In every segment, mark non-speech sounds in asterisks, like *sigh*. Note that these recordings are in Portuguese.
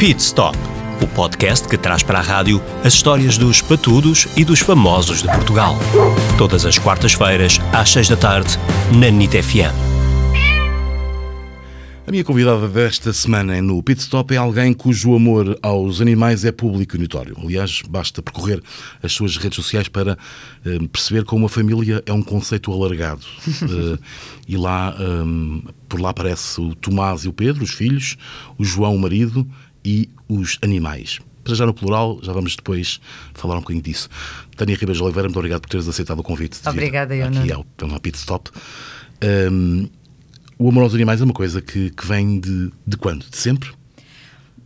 Pit Stop, o podcast que traz para a rádio as histórias dos patudos e dos famosos de Portugal. Todas as quartas-feiras, às seis da tarde, na NIT FM. A minha convidada desta semana no Pit Stop é alguém cujo amor aos animais é público e notório. Aliás, basta percorrer as suas redes sociais para uh, perceber como a família é um conceito alargado. uh, *laughs* e lá, um, por lá aparece o Tomás e o Pedro, os filhos, o João, o marido e os animais. Para já no plural, já vamos depois falar um bocadinho disso. Tânia Ribas de Oliveira, muito obrigado por teres aceitado o convite. Obrigada, eu Aqui ao, ao Pit Stop. Um, o amor aos animais é uma coisa que, que vem de, de quando? De sempre?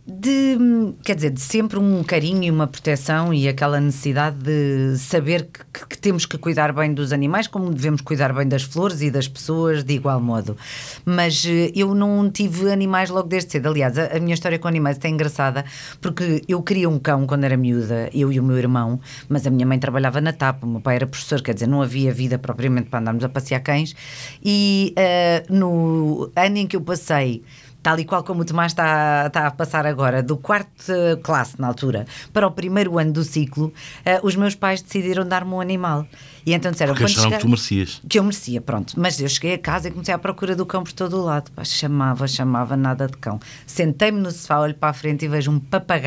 de, quer dizer, de sempre um carinho e uma proteção e aquela necessidade de saber que, que, temos que cuidar bem dos animais, como devemos cuidar bem das flores e das pessoas de igual modo. Mas eh, eu não tive animais logo desde cedo. Aliás, a, a minha história com animais é engraçada porque eu queria um cão quando era miúda, eu e o meu irmão, mas a minha mãe trabalhava na TAP, o meu pai era professor, quer dizer, não havia vida propriamente para andarmos a passear cães. E uh, no ano em que eu passei tal e qual como o Tomás está, está a passar agora, do quarto classe na altura para o primeiro ano do ciclo, uh, os meus pais decidiram dar-me um animal. E então disseram Porque acharam chegar... que tu merecias. Que eu merecia, pronto. Mas eu cheguei a casa e comecei à procura do cão por todo o lado. Pá, chamava, chamava, nada de cão. Sentei-me no sofá, olho para a frente e vejo um papagaio